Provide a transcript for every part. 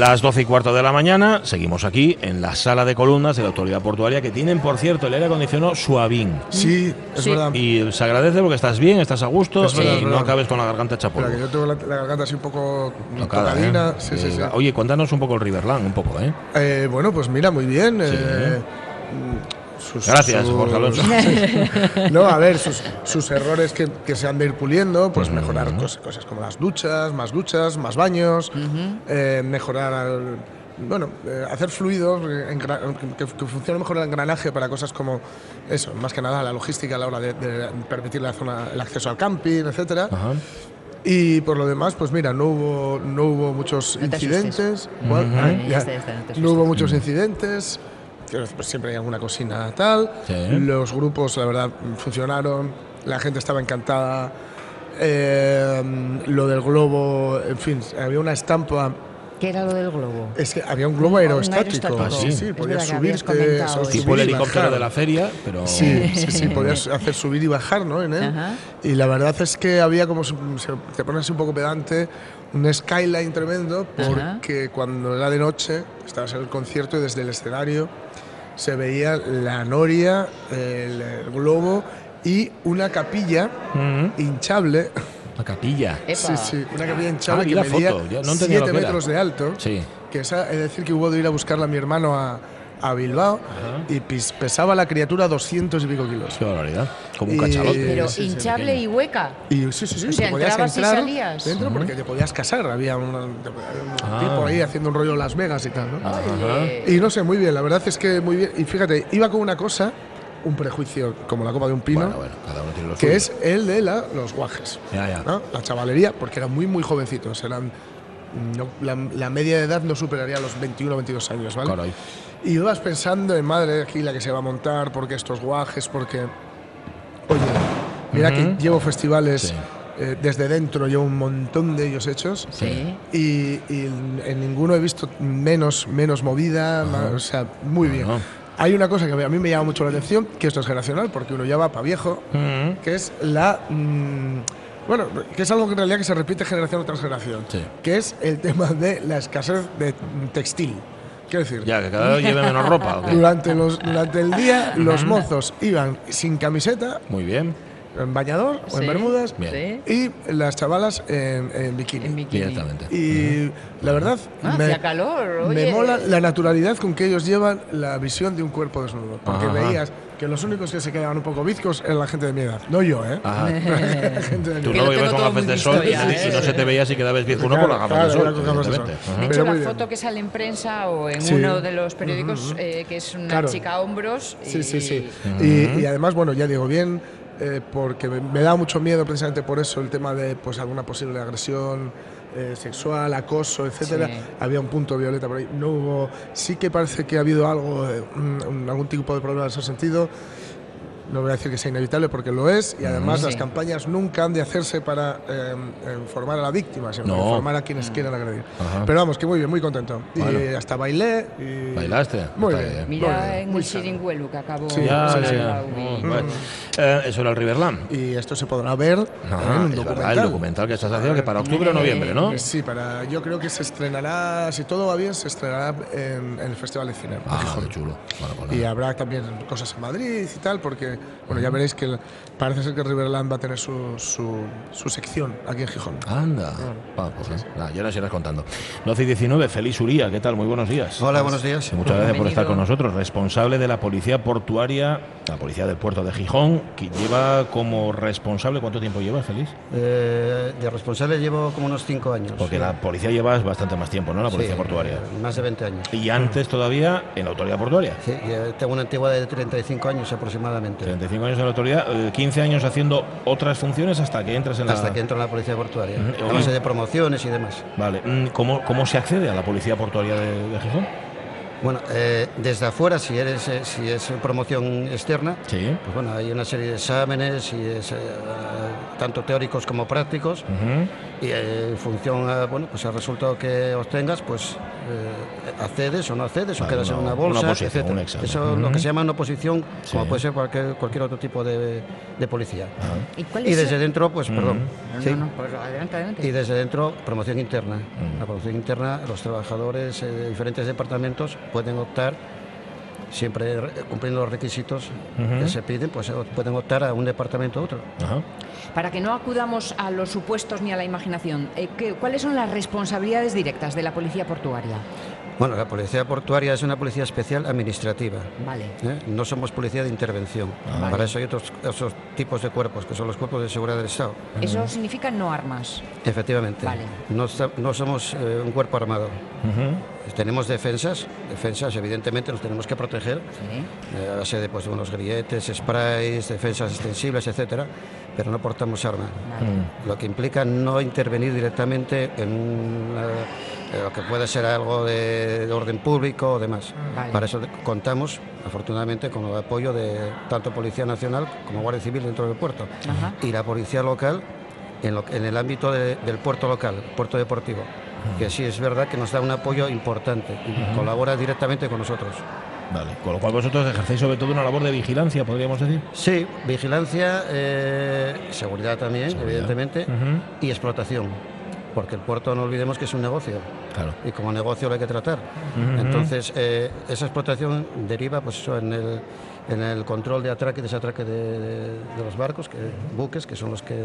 Las 12 y cuarto de la mañana, seguimos aquí en la sala de columnas de la autoridad portuaria que tienen, por cierto, el aire acondicionado suavín. Sí, es Sí. verdad. Y se agradece porque estás bien, estás a gusto Es y no verdad. acabes con la garganta que yo tengo la, la garganta así un poco Tocada. ¿eh? Sí, sí, sí. Eh, Oye, cuéntanos un poco el Riverland, un poco, ¿eh? Eh, bueno, pues mira, muy bien. Sí. eh, sus- Gracias, sus- Jorge Alonso. no, a ver, sus, sus errores que, que se han de ir puliendo, pues mejorar cos- cosas como las duchas, más duchas, más baños, eh, mejorar, al- bueno, eh, hacer fluidos, eh, que, que funcione mejor el engranaje para cosas como eso, más que nada la logística a la hora de, de permitir la zona, el acceso al camping, etcétera. Y por lo demás, pues mira, no hubo, no hubo muchos incidentes. Está, no hubo muchos incidentes. Pues, siempre hay alguna cocina tal. Sí. Los grupos, la verdad, funcionaron. La gente estaba encantada. Eh, lo del globo, en fin, había una estampa. ¿Qué era lo del globo? Es que había un globo Un aerostático. aerostático. Ah, sí, sí. podías subirte. Tipo subir el helicóptero bajar. de la feria, pero. Sí, sí, sí, podías hacer subir y bajar, ¿no? En él. Y la verdad es que había como, se, se- te pones un poco pedante, un skyline tremendo, Ajá. porque cuando era de noche, estabas en el concierto y desde el escenario se veía la noria, el, el globo y una capilla hinchable. La capilla. Epa. Sí, sí, una capilla hinchable Ah, que la medía foto, ya no entendía lo 7 que era. metros de alto. Sí. Que esa, es decir, que hubo de ir a buscarla a mi hermano a, a Bilbao y pis- pesaba la criatura 200 y pico kilos. Qué barbaridad. Como un Y- cachalote. Pero sí, sí, hinchable pequeño. y hueca. Y sí, sí, sí, O sea, te podías entrabas y entrar salías. dentro porque te podías casar. Había un, un Ah. tipo ahí haciendo un rollo en Las Vegas y tal, ¿no? Ajá. Y no sé, muy bien, la verdad es que muy bien. Y fíjate, iba con una cosa, un prejuicio como la copa de un pino, Bueno, bueno, cada uno tiene lo que suyo. es el de la, los guajes. Ya, ya. ¿no? La chavalería, porque eran muy, muy jovencitos. Eran, no- la, la media de edad no superaría los 21 o 22 años, ¿vale? Caray. Y ibas pensando en madre aquí la que se va a montar, porque estos guajes, porque. Oye, mira que llevo festivales Sí. eh, desde dentro, llevo un montón de ellos hechos. Sí. Y, y en, en ninguno he visto menos, menos movida, más- o sea, muy bien. Hay una cosa que a mí me llama mucho la atención, que esto es generacional, porque uno ya va para viejo, que es la. mm, bueno, que es algo que en realidad que se repite generación tras generación, Sí. que es el tema de la escasez de textil. Quiero decir, Ya, que cada vez lleve menos ropa. ¿o qué? durante, los, durante el día los mozos iban sin camiseta, Muy bien. en bañador o en bermudas, Bien. Y las chavalas en, en bikini. En bikini. Directamente. Y la verdad, Ah, me, hacía calor, me oye. mola la naturalidad con que ellos llevan la visión de un cuerpo desnudo. Porque Ajá. veías que los únicos que se quedaban un poco bizcos eran la gente de mi edad. No yo, ¿eh? Ajá. La gente de mi Tú no lo ibas con gafas de sol y, y ¿eh? no se te veía si quedabas viejo uno por las Claro, gafas de sol. con de sol. evidentemente. De Ajá. Pero hecho, la foto que sale en prensa o en Sí. uno de los periódicos, eh, que es una Claro. chica a hombros. y- Sí, sí, sí. Y, y además, bueno, ya digo bien, eh, porque me, me da mucho miedo precisamente por eso el tema de pues alguna posible agresión eh, sexual, acoso, etcétera. Sí. Había un punto violeta por ahí. No hubo. Sí que parece que ha habido algo, eh, algún tipo de problema en ese sentido. No voy a decir que sea inevitable porque lo es y además las campañas nunca han de hacerse para eh, informar a la víctima, sino No. para informar a quienes quieran agredir. Ajá. Pero vamos, que muy bien, muy contento. Bueno. Y hasta bailé. Y ¿Bailaste? Muy bien. muy Mira bien, en muy el. Chiringuelo que acabó. Sí, Ya, sí, ya, sí. ya. y- Mm, bueno. Eh, eso era el Riverland. Y esto se podrá ver Ajá, en un es verdad, documental. el documental que estás haciendo, que para octubre o noviembre, ¿no? Sí, para, yo creo que se estrenará, si todo va bien, se estrenará en, en el Festival de Cine. Ah, qué chulo. Bueno, pues Y habrá también cosas en Madrid y tal, porque bueno, ya veréis que parece ser que Riverland va a tener su, su, su sección aquí en Gijón. Anda. Va, pues, ya nos irás contando. 12 y 19, Félix Uría, ¿qué tal? Muy buenos días. Hola, buenos días. Muchas gracias por estar con nosotros. Responsable de la Policía Portuaria, la Policía del Puerto de Gijón, que lleva como responsable, ¿cuánto tiempo lleva, Félix? Eh, de responsable llevo como unos 5 años. Porque Sí. la policía lleva bastante más tiempo, ¿no? La Policía Sí, Portuaria. eh, Más de 20 años. Y antes todavía en la Autoridad Portuaria. Sí, tengo una antigüedad de 35 años aproximadamente. 35 años en la autoridad, eh, 15 años haciendo otras funciones hasta que entras en la... Hasta que entro en la policía portuaria. Ujú. A base de promociones y demás. Vale, mm, ¿cómo, cómo se accede a la Policía Portuaria de, de Gijón? Bueno, eh, desde afuera, si eres eh, si es promoción externa, Sí. pues bueno, hay una serie de exámenes, y es, eh, tanto teóricos como prácticos. Y eh, en función a, bueno, pues al resultado que obtengas, pues eh, accedes o no accedes, Vale, o quedas en una- bolsa, una un examen. Eso es lo que se llama una oposición, como puede ser cualquier, cualquier otro tipo de, de policía. ¿Y cuál Y es desde el- dentro, pues, perdón. No, sí. no, no, pues adelante, adelante. Y desde dentro, promoción interna. La promoción interna, los trabajadores eh, de diferentes departamentos pueden optar, siempre re- cumpliendo los requisitos que se piden, pues eh, pueden optar a un departamento u otro. Para que no acudamos a los supuestos ni a la imaginación, eh, ¿qué- ¿cuáles son las responsabilidades directas de la policía portuaria? Bueno, la policía portuaria es una policía especial administrativa. Vale. ¿eh? No somos policía de intervención. Ah. Para eso hay otros, otros tipos de cuerpos, que son los cuerpos de seguridad del Estado. Eso significa no armas. Efectivamente. Vale. No, no somos eh, un cuerpo armado. Tenemos defensas, defensas evidentemente nos tenemos que proteger Sí. eh, a base de pues, unos grilletes, sprays, defensas extensibles, etcétera, pero no portamos arma. Vale. Mm. Lo que implica no intervenir directamente en una- lo que puede ser algo de, de orden público o demás. Vale. Para eso contamos, afortunadamente, con el apoyo de tanto Policía Nacional como Guardia Civil dentro del puerto Ajá. y la Policía Local en, lo- en el ámbito de- del puerto local, puerto deportivo, que sí es verdad que nos da un apoyo importante y colabora directamente con nosotros. Vale, con lo cual vosotros ejercéis sobre todo una labor de vigilancia, podríamos decir. Sí, vigilancia, eh, seguridad también, Seguridad. evidentemente, y explotación, porque el puerto no olvidemos que es un negocio Claro. y como negocio lo hay que tratar. Entonces, eh, esa explotación deriva pues eso, en, el, en el control de atraque y desatraque de, de- de los barcos, que, buques, que son los que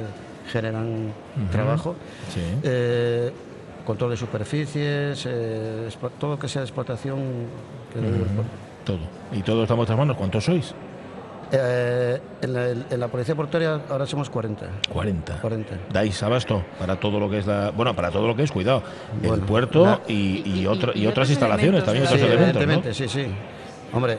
generan trabajo. Sí. Eh, control de superficies, eh, todo lo que sea de explotación. que del puerto. Todo. Y todo está en vuestras manos. ¿Cuántos sois? Eh, en, la, en la policía portuaria ahora somos 40. 40. 40. Dais abasto para todo lo que es la. Bueno, para todo lo que es, cuidado. el puerto la- y, y, y- otro- y y otras instalaciones, elementos también otros Sí, elementos. ¿no? evidentemente, sí, sí. Hombre,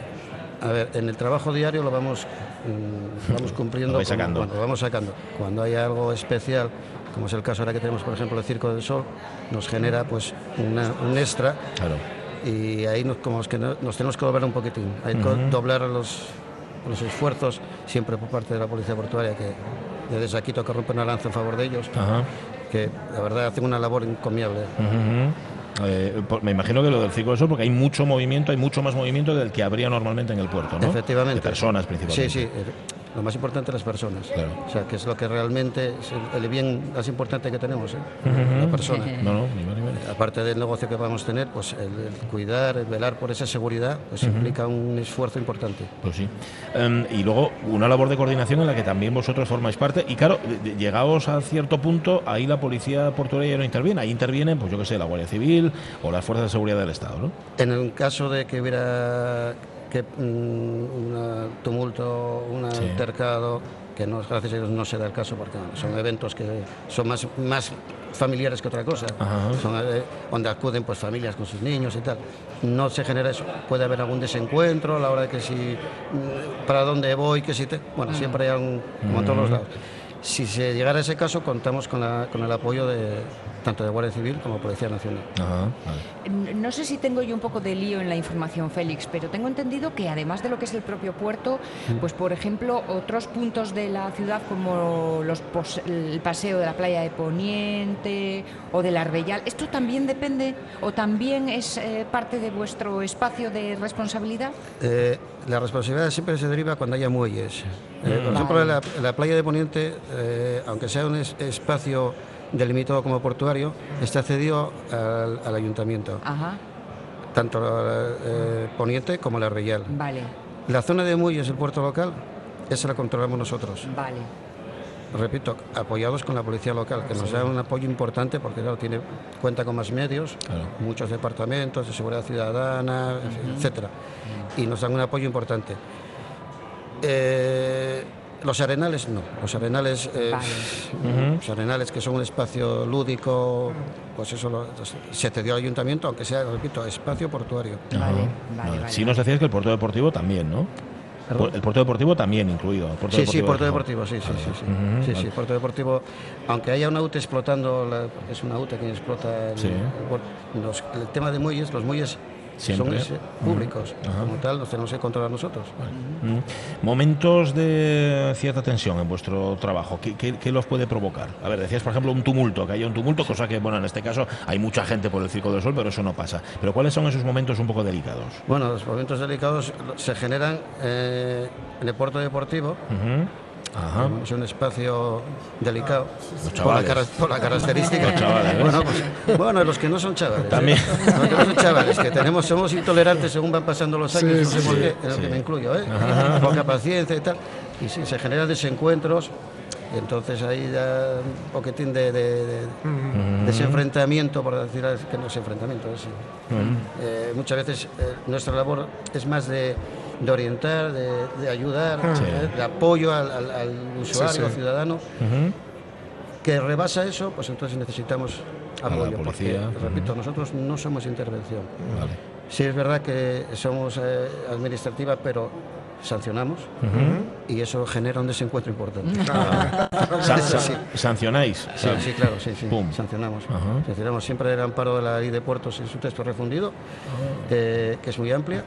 a ver, en el trabajo diario lo vamos, mm, vamos cumpliendo. Lo vais como- sacando. bueno, lo vamos sacando. Cuando hay algo especial, como es el caso ahora que tenemos, por ejemplo, el Circo del Sol, nos genera pues una- un extra Claro. y ahí nos, como es que no- nos tenemos que doblar un poquitín. Hay que doblar los, los esfuerzos siempre por parte de la Policía Portuaria, que desde aquí toca romper una lanza en favor de ellos, Ajá. que la verdad hacen una labor encomiable. Eh, me imagino que lo del Circo del Sol, porque hay mucho movimiento, hay mucho más movimiento del que habría normalmente en el puerto, ¿no? Efectivamente. De personas principalmente. Sí, sí. Lo más importante las personas. Claro. O sea, que es lo que realmente es el, bien más importante que tenemos, ¿eh? la persona. No, no, ni más ni menos. Aparte del negocio que vamos a tener, pues el, el cuidar, el velar por esa seguridad, pues implica un esfuerzo importante. Pues sí. Em, y luego una labor de coordinación en la que también vosotros formáis parte. Y claro, llegados a cierto punto, ahí la policía portuaria ya no interviene. Ahí intervienen, pues yo que sé, la Guardia Civil o las fuerzas de seguridad del Estado, ¿no? En el caso de que hubiera un tumulto, un Sí. altercado, que no, gracias a Dios no se da el caso porque son eventos que son más, más familiares que otra cosa, Ajá. son eh, donde acuden pues familias con sus niños y tal. No se genera eso. Puede haber algún desencuentro a la hora de que si mm, para dónde voy, que si te, bueno, siempre hay algún como en todos los lados. Si se llegara a ese caso, contamos con, la- con el apoyo de tanto de Guardia Civil como Policía Nacional. Ajá, vale. No sé si tengo yo un poco de lío en la información, Félix, pero tengo entendido que además de lo que es el propio puerto, pues por ejemplo, otros puntos de la ciudad como los pos- el paseo de la playa de Poniente o del Arbellal, ¿esto también depende o también es eh, parte de vuestro espacio de responsabilidad? Eh, la responsabilidad siempre se deriva cuando haya muelles. Eh, por Mm. ejemplo, la, playa de Poniente, eh, aunque sea un es- espacio delimitado como portuario, está cedido al, al ayuntamiento, Ajá, tanto eh, Poniente como la Real. vale. La zona de muelles del puerto local esa la controlamos nosotros. Vale. Repito, apoyados con la policía local, que nos da un apoyo importante porque claro, tiene, cuenta con más medios, Claro. muchos departamentos de seguridad ciudadana, fin, etcétera, y nos dan un apoyo importante. Eh, los arenales no, los arenales, eh, Vale. los arenales que son un espacio lúdico, pues eso lo- se cedió al ayuntamiento, aunque sea, repito, espacio portuario. Vale, vale, vale. Sí nos decías que el puerto deportivo también, ¿no? ¿Perdón? El puerto deportivo también incluido. puerto Sí, sí, Puerto de Deportivo, sí, sí, sí, sí. Sí, vale. sí, Puerto Deportivo, aunque haya una UTE explotando, la- es una UTE que explota el, Sí. el puerto, los- el tema de muelles, los muelles Siempre. son públicos, como tal, los tenemos que controlar nosotros. Momentos de cierta tensión en vuestro trabajo, ¿qué, qué, qué los puede provocar? A ver, decías, por ejemplo, un tumulto, que haya un tumulto, cosa que, bueno, en este caso hay mucha gente por el Circo del Sol, pero eso no pasa. Pero ¿cuáles son esos momentos un poco delicados? Bueno, los momentos delicados se generan eh, en el puerto deportivo. Ajá. es un espacio delicado Los por la, por la característica. Los chavales, ¿eh? bueno, pues, bueno, los que no son chavales. ¿eh? También. Los que no son chavales, que tenemos, somos intolerantes según van pasando los años, Sí, no sé sí, por sí. qué, en lo Sí. que me incluyo, ¿eh? poca paciencia y tal. Y sí, se generan desencuentros, y entonces ahí da un poquitín de, de- de- de ese enfrentamiento, por decir que no es enfrentamiento, es, eh, muchas veces eh, nuestra labor es más de, de orientar, de, de ayudar, eh, de apoyo al, al- al usuario, sí. ciudadano, que rebasa eso, pues entonces necesitamos apoyo. porque, repito, nosotros no somos intervención. Vale. Sí es verdad que somos eh, administrativa, pero sancionamos y eso genera un desencuentro importante. Sa- Eso sa- sí. ¿Sancionáis? Sí, sí, claro, sí, sí. Pum. Sancionamos. Ajá. Sancionamos siempre el amparo de la ley de puertos en su texto refundido, eh, que es muy amplia,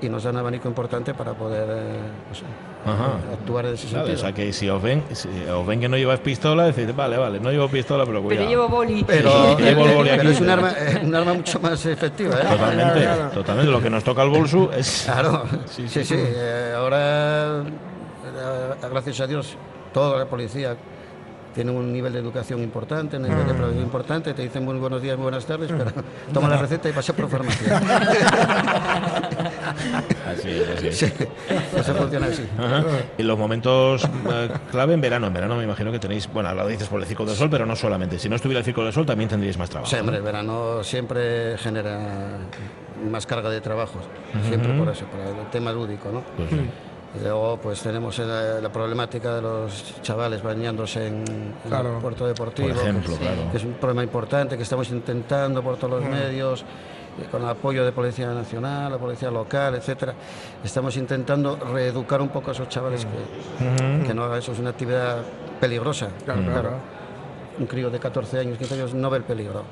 y nos da un abanico importante para poder eh, pues, Ajá. actuar en ese sentido. o sea que si os ven, si os ven que no llevas pistola, decís, vale, vale, no llevo pistola, pero cuidado. Pero llevo boli. Pero, Llevo el boli pero aquí. es un arma, eh, un arma mucho más efectiva. ¿eh? Totalmente, totalmente. Lo que nos toca al bolso es. Claro, sí, sí. eh, ahora, gracias a Dios, toda la policía tiene un nivel de educación importante, un nivel de prevención importante, te dicen muy buenos días, muy buenas tardes, pero toma la receta y pasa por farmacia. Así es, así es. Sí, eso funciona así. Ajá. Y los momentos eh, clave en verano. En verano me imagino que tenéis, bueno, lo dices por el Circo del Sol, pero no solamente. Si no estuviera el Circo del Sol, también tendríais más trabajo. Sí, hombre, el verano siempre genera más carga de trabajo, siempre por eso, por el tema lúdico, ¿no? Pues sí. Y luego pues tenemos la, la problemática de los chavales bañándose en, el puerto deportivo. Por ejemplo, que, claro. que es un problema importante que estamos intentando por todos los medios, eh, con el apoyo de Policía Nacional, la Policía Local, etcétera. Estamos intentando reeducar un poco a esos chavales que, que no hagan eso, es una actividad peligrosa. Claro, claro. Un crío de 14 años, 15 años no ve el peligro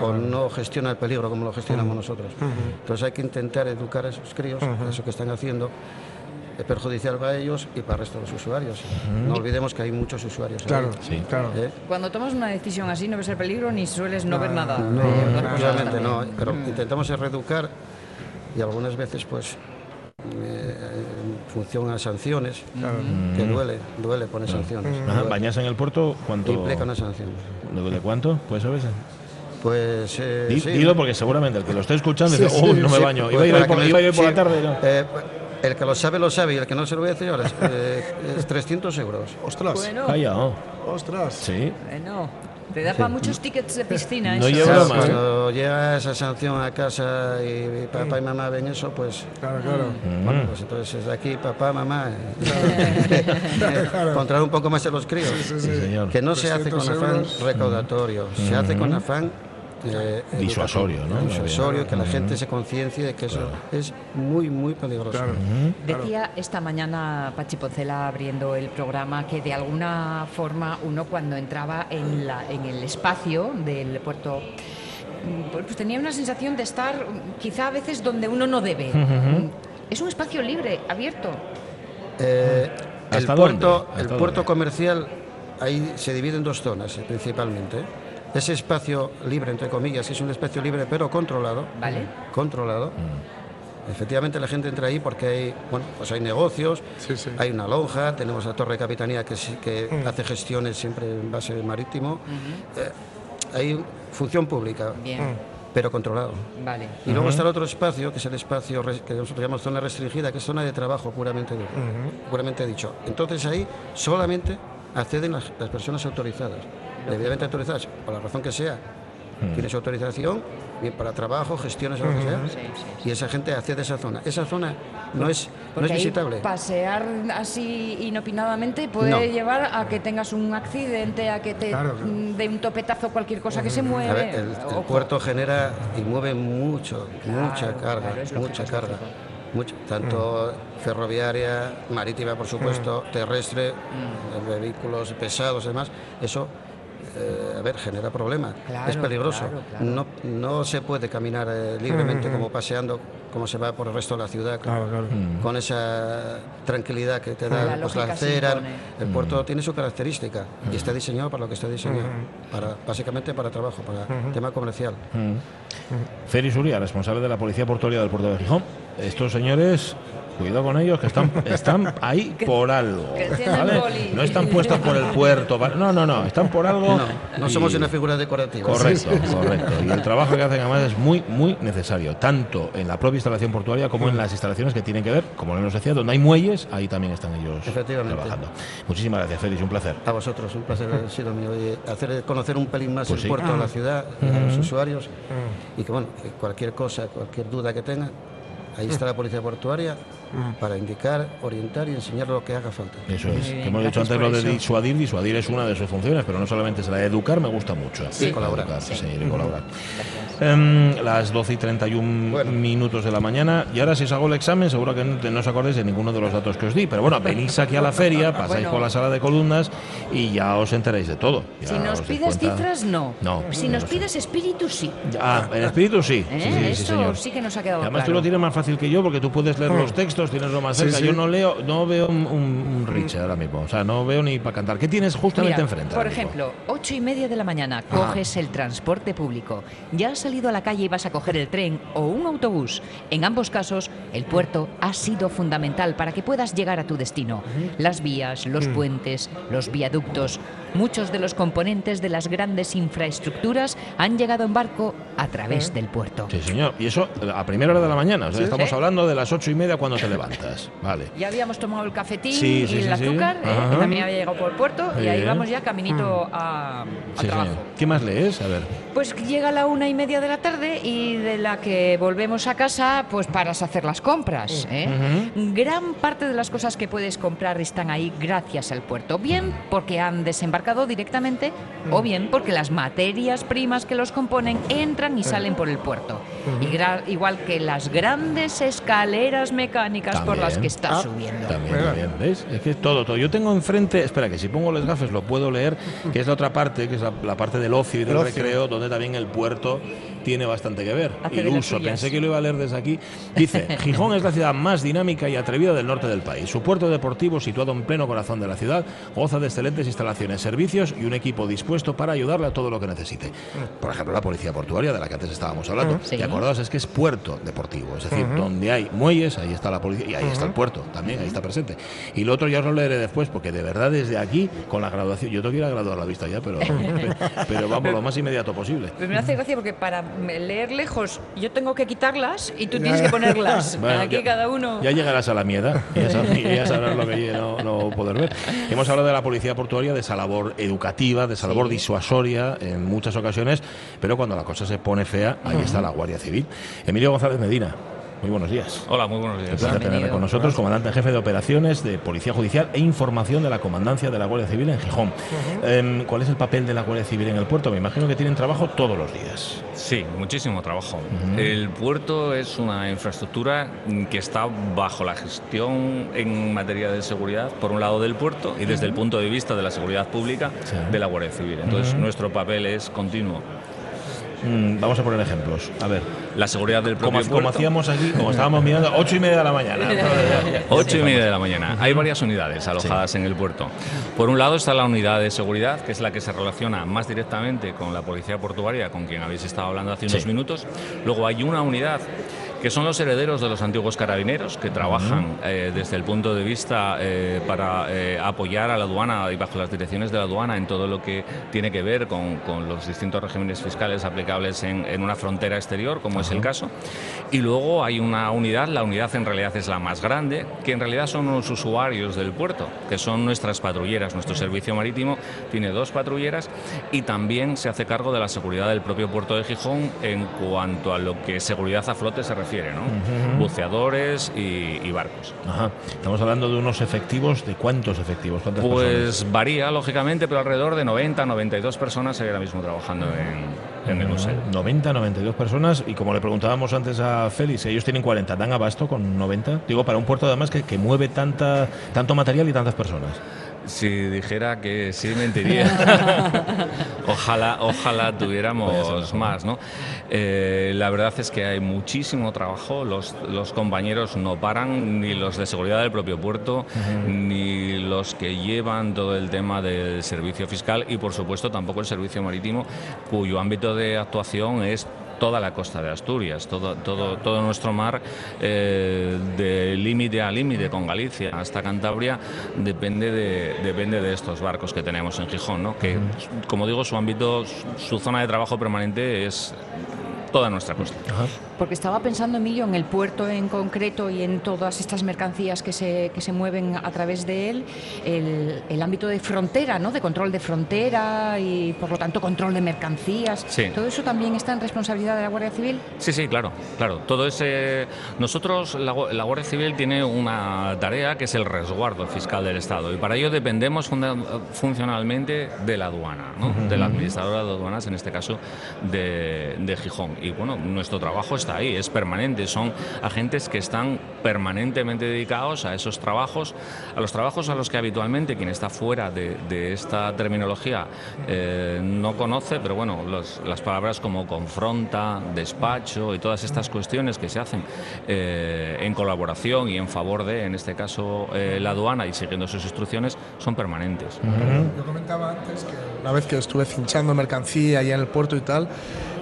o no gestiona el peligro como lo gestionamos nosotros. Entonces hay que intentar educar a esos críos, a eso que están haciendo, perjudicial para ellos y para el resto de los usuarios. No olvidemos que hay muchos usuarios. ahí, Claro, Sí. claro. ¿eh? Cuando tomas una decisión así no ves el peligro ni sueles no, ver nada. No, realmente no, también. pero intentamos reeducar y algunas veces pues eh, en función a sanciones, que duele, duele poner sanciones. Ajá, duele. ¿Bañarse en el puerto? ¿Cuánto? Implica una sanción. ¿De de cuánto? Pues a veces. Pues eh, sí. Dilo porque seguramente el que lo esté escuchando dice, Sí, oh, sí, no me Sí, baño. pues Iba a ir por, que iba a ir por la tarde. ¿no? eh, el que lo sabe, lo sabe, y el que no se lo voy a decir ahora es, eh, es 300 euros. Ostras, Bueno, Calla, oh. ostras. Sí. bueno, te da para muchos tickets de piscina. No eso. lleva Claro, más, ¿eh? cuando llega esa sanción a casa y, y papá y mamá ven eso, pues, Claro, claro. bueno, pues entonces desde aquí papá, mamá, eh, controlar un poco más a los críos. Sí, Sí, sí. señor. Que no se hace con 300 afán euros. recaudatorio, se hace con afán eh, Disuasorio, educativo, ¿no? Disuasorio, que la gente se conciencie de que eso es muy, muy peligroso. Claro. Decía esta mañana Pachi Poncela abriendo el programa que de alguna forma uno cuando entraba en, la, en el espacio del puerto mm, pues tenía una sensación de estar mm, quizá a veces donde uno no debe. Mm, Es un espacio libre, abierto. Eh, el ¿Hasta puerto, el dónde? puerto comercial ahí se divide en dos zonas eh, principalmente. Ese espacio libre, entre comillas, es un espacio libre pero controlado. Vale. Controlado. Efectivamente la gente entra ahí porque hay, bueno, pues hay negocios, Sí, sí. hay una lonja, tenemos la torre de capitanía que, que hace gestiones siempre en base marítimo. Eh, hay función pública. Bien. pero controlado. Vale. Y luego está el otro espacio, que es el espacio que nosotros llamamos zona restringida, que es zona de trabajo puramente, dicho. puramente dicho. Entonces ahí solamente acceden las, las personas autorizadas, debidamente autorizadas, por la razón que sea. Tienes autorización, bien para trabajo, gestiones o lo que sea, Sí, sí, y esa gente accede a esa zona. Esa zona no es, no es ahí visitable. pasear así inopinadamente puede No. llevar a que tengas un accidente, a que te Claro, claro. mm, dé un topetazo cualquier cosa que se mueve. A ver, el, puerto genera y mueve mucho, mucha carga, mucha carga. Mucho, tanto ferroviaria, marítima, por supuesto, terrestre, Mm. vehículos pesados y demás. Eso, eh, a ver, genera problemas. Claro, es peligroso. claro, claro. No, no se puede caminar eh, libremente como paseando, como se va por el resto de la ciudad. con- Claro, claro. Con esa tranquilidad que te da La pues, la acera. El puerto tiene su característica y está diseñado para lo que está diseñado, para, básicamente para trabajo, para tema comercial. Feri Suria, responsable de la Policía Portuaria del puerto de Gijón. Estos señores, cuidado con ellos, que están, están ahí por algo. No están puestos por el puerto. No, no, no, están por algo. No, no y- somos una figura decorativa. Correcto, correcto. Y el trabajo que hacen además es muy, muy necesario, tanto en la propia instalación portuaria como en las instalaciones que tienen que ver, como nos decía, donde hay muelles, ahí también están ellos Efectivamente. trabajando. Muchísimas gracias, Félix, un placer. A vosotros, un placer haber sido mío. Y hacer conocer un pelín más Pues el sí. puerto, la ciudad, a los usuarios. Y que bueno, cualquier cosa, cualquier duda que tengan, ahí está la policía portuaria para indicar, orientar y enseñar lo que haga falta. Eso es. Que hemos dicho antes lo de eso. disuadir. Disuadir es una de sus funciones, pero no solamente es la de educar, me gusta mucho. Sí. Colaborar. Educar, sí, y colaborar. Em, las 12 y 31 Bueno. minutos de la mañana. Y ahora, si os hago el examen, seguro que no, no os acordéis de ninguno de los datos que os di. Pero bueno, venís aquí a la feria, pasáis Bueno. por la sala de columnas y ya os enteréis de todo. Ya Si nos pides cuenta. cifras, no. No, Si no nos pides espíritu, sí. Ah, en espíritu sí. ¿Eh? Sí, sí, sí, señor. sí que nos ha quedado Además, tú lo tienes más fácil que yo porque tú puedes leer los textos, tienes lo más cerca. sí. Yo no leo, no veo un, un, ahora mismo. O sea, no veo ni para cantar. ¿Qué tienes justamente Mira, enfrente? por ejemplo, ocho y media de la mañana coges el transporte público. Ya has salido a la calle y vas a coger el tren o un autobús. En ambos casos, el puerto ha sido fundamental para que puedas llegar a tu destino. Las vías, Mm. los puentes, los viaductos, muchos de los componentes de las grandes infraestructuras han llegado en barco a través del puerto. Sí, señor. Y eso a primera hora de la mañana. O sea, estamos hablando de las ocho y media cuando te levantas. Vale. Ya habíamos tomado el cafetín Sí, sí, y el sí, sí. azúcar, eh, que también había llegado por el puerto, y ahí vamos ya caminito a, al Sí, trabajo. ¿Qué más lees? A ver. Pues llega la una y media de la tarde y de la que volvemos a casa, pues paras a hacer las compras. ¿eh? Gran parte de las cosas que puedes comprar están ahí gracias al puerto. Bien porque han desembarcado directamente o bien porque las materias primas que los componen entran y salen por el puerto. Y gra- igual que las grandes escaleras mecánicas por las También. que estás Ah, subiendo. También, también, ¿ves? Es que es todo, todo. Yo tengo enfrente, espera, que si pongo las gafas lo puedo leer, que es la otra parte, que es la, la parte del ocio y del recreo, donde también el puerto tiene bastante que ver. Hace Iluso, pensé que lo iba a leer desde aquí. Dice, Gijón es la ciudad más dinámica y atrevida del norte del país. Su puerto deportivo, situado en pleno corazón de la ciudad, goza de excelentes instalaciones, servicios y un equipo dispuesto para ayudarle a todo lo que necesite. Por ejemplo, la policía portuaria, de la que antes estábamos hablando. Sí. ¿Te acordás? Es que es puerto deportivo, es decir, donde hay muelles, ahí está la policía y ahí está el puerto, también ahí está presente. Y lo otro ya os lo leeré después, porque de verdad desde aquí, con la graduación, yo tengo que ir a graduar la vista ya, pero, pero vamos lo más inmediato posible. Pero me hace gracia porque para leer lejos yo tengo que quitarlas y tú tienes que ponerlas. Bueno, Aquí ya- cada uno. Ya llegarás a la mieda y ya sabrás, y ya sabrás lo que no, no poder ver. Hemos hablado de la policía portuaria, de esa labor educativa, de esa labor disuasoria en muchas ocasiones, pero cuando la cosa se pone fea, ahí está la Guardia Civil. Emilio González Medina. Muy buenos días. Hola, muy buenos Un días. placer tenerle con nosotros, comandante en jefe de operaciones de Policía Judicial e Información de la Comandancia de la Guardia Civil en Gijón. Em, ¿Cuál es el papel de la Guardia Civil en el puerto? Me imagino que tienen trabajo todos los días. Sí, muchísimo trabajo. El puerto es una infraestructura que está bajo la gestión en materia de seguridad, por un lado del puerto y desde el punto de vista de la seguridad pública Sí. de la Guardia Civil. Entonces, nuestro papel es continuo. Mm, vamos a poner ejemplos. A ver, La seguridad del como, propio como hacíamos aquí, como estábamos mirando, ocho y media de la mañana. Ocho y media de la mañana. Hay varias unidades alojadas en el puerto. Por un lado está la unidad de seguridad, que es la que se relaciona más directamente con la policía portuaria, con quien habéis estado hablando hace unos Sí. minutos. Luego hay una unidad que son los herederos de los antiguos carabineros, que trabajan eh, desde el punto de vista eh, para eh, apoyar a la aduana y bajo las direcciones de la aduana en todo lo que tiene que ver con, con los distintos regímenes fiscales aplicables en, en una frontera exterior, como es el caso. Y luego hay una unidad, la unidad en realidad es la más grande, que en realidad son los usuarios del puerto, que son nuestras patrulleras. Nuestro servicio marítimo tiene dos patrulleras y también se hace cargo de la seguridad del propio puerto de Gijón en cuanto a lo que seguridad a flote se refiere, ¿no? buceadores y, y barcos. Ajá. Estamos hablando de unos efectivos, ¿de cuántos efectivos? ¿Cuántas personas? Pues varía, lógicamente, pero alrededor de 90, 92 personas ahora mismo trabajando en, en el museo. 90, 92 personas y como le preguntábamos antes a Félix, ellos tienen 40, ¿dan abasto con 90? Digo, para un puerto además que, que mueve tanta, tanto material y tantas personas. Si dijera que sí, mentiría. ojalá, ojalá tuviéramos más, ¿no? Eh, la verdad es que hay muchísimo trabajo, los, los compañeros no paran, ni los de seguridad del propio puerto, ni los que llevan todo el tema del servicio fiscal y, por supuesto, tampoco el servicio marítimo, cuyo ámbito de actuación es toda la costa de Asturias, todo, todo, todo nuestro mar, eh, de límite a límite con Galicia hasta Cantabria, depende de, depende de estos barcos que tenemos en Gijón, ¿no? que, como digo, su ámbito, su zona de trabajo permanente es toda nuestra costa. Porque estaba pensando, Emilio, en el puerto en concreto y en todas estas mercancías que se, que se mueven a través de él, el, el ámbito de frontera, ¿no? de control de frontera y, por lo tanto, control de mercancías. Sí. ¿Todo eso también está en responsabilidad de la Guardia Civil? Sí, sí, claro, claro. Todo ese nosotros la, Gu- la Guardia Civil tiene una tarea que es el resguardo fiscal del Estado y para ello dependemos funda- funcionalmente de la aduana, ¿no? de la administradora de aduanas, en este caso de, de Gijón. Y bueno, nuestro trabajo está ahí, es permanente. Son agentes que están permanentemente dedicados a esos trabajos, a los trabajos a los que habitualmente quien está fuera de, de esta terminología eh, no conoce, pero bueno, los- las palabras como confronta, despacho y todas estas cuestiones que se hacen eh, en colaboración y en favor de, en este caso, eh, la aduana y siguiendo sus instrucciones, son permanentes. Yo comentaba antes que una vez que estuve cinchando mercancía allá en el puerto y tal,